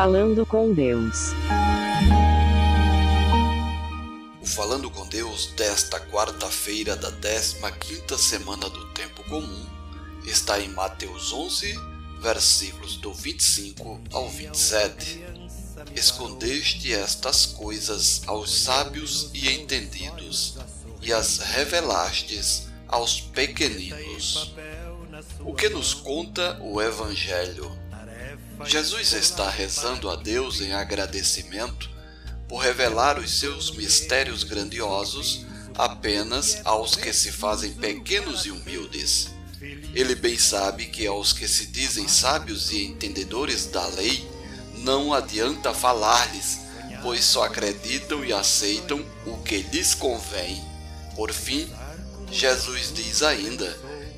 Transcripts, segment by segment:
Falando com Deus. O Falando com Deus desta quarta-feira da 15ª semana do tempo comum está em Mateus 11, versículos do 25 ao 27. Escondeste estas coisas aos sábios e entendidos, e as revelastes aos pequeninos. O que nos conta o Evangelho? Jesus está rezando a Deus em agradecimento por revelar os seus mistérios grandiosos apenas aos que se fazem pequenos e humildes. Ele bem sabe que aos que se dizem sábios e entendedores da lei, não adianta falar-lhes, pois só acreditam e aceitam o que lhes convém. Por fim, Jesus diz ainda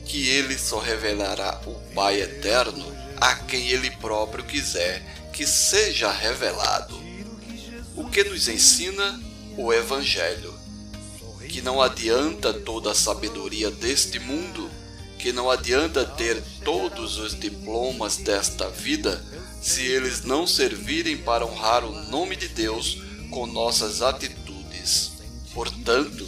que ele só revelará o Pai eterno a quem ele próprio quiser que seja revelado. O que nos ensina o Evangelho? Que não adianta toda a sabedoria deste mundo, que não adianta ter todos os diplomas desta vida se eles não servirem para honrar o nome de Deus com nossas atitudes. Portanto,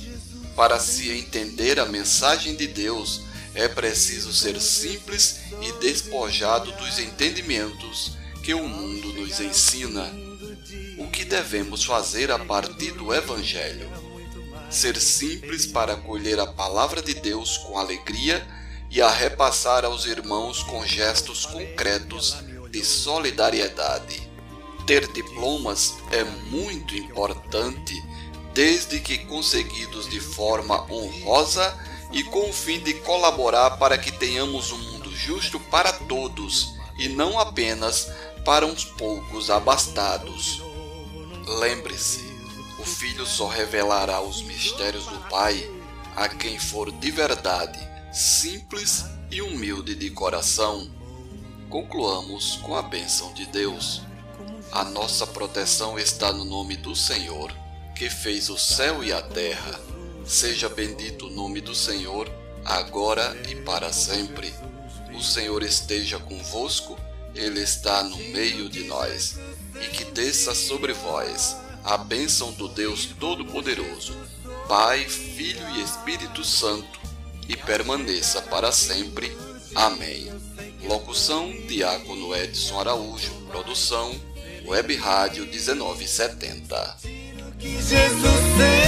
para se entender a mensagem de Deus, é preciso ser simples e despojado dos entendimentos que o mundo nos ensina. O que devemos fazer a partir do Evangelho? Ser simples para acolher a palavra de Deus com alegria e a repassar aos irmãos com gestos concretos de solidariedade. Ter diplomas é muito importante, desde que conseguidos de forma honrosa e com o fim de colaborar para que tenhamos um mundo justo para todos e não apenas para uns poucos abastados. Lembre-se, o Filho só revelará os mistérios do Pai a quem for de verdade simples e humilde de coração. Concluamos com a bênção de Deus. A nossa proteção está no nome do Senhor, que fez o céu e a terra Seja bendito o nome do Senhor, agora e para sempre. O Senhor esteja convosco, Ele está no meio de nós. E que desça sobre vós a bênção do Deus Todo-Poderoso, Pai, Filho e Espírito Santo, e permaneça para sempre. Amém. Locução: Diácono Edson Araújo. Produção: Web Rádio 1970. Que Jesus sentia.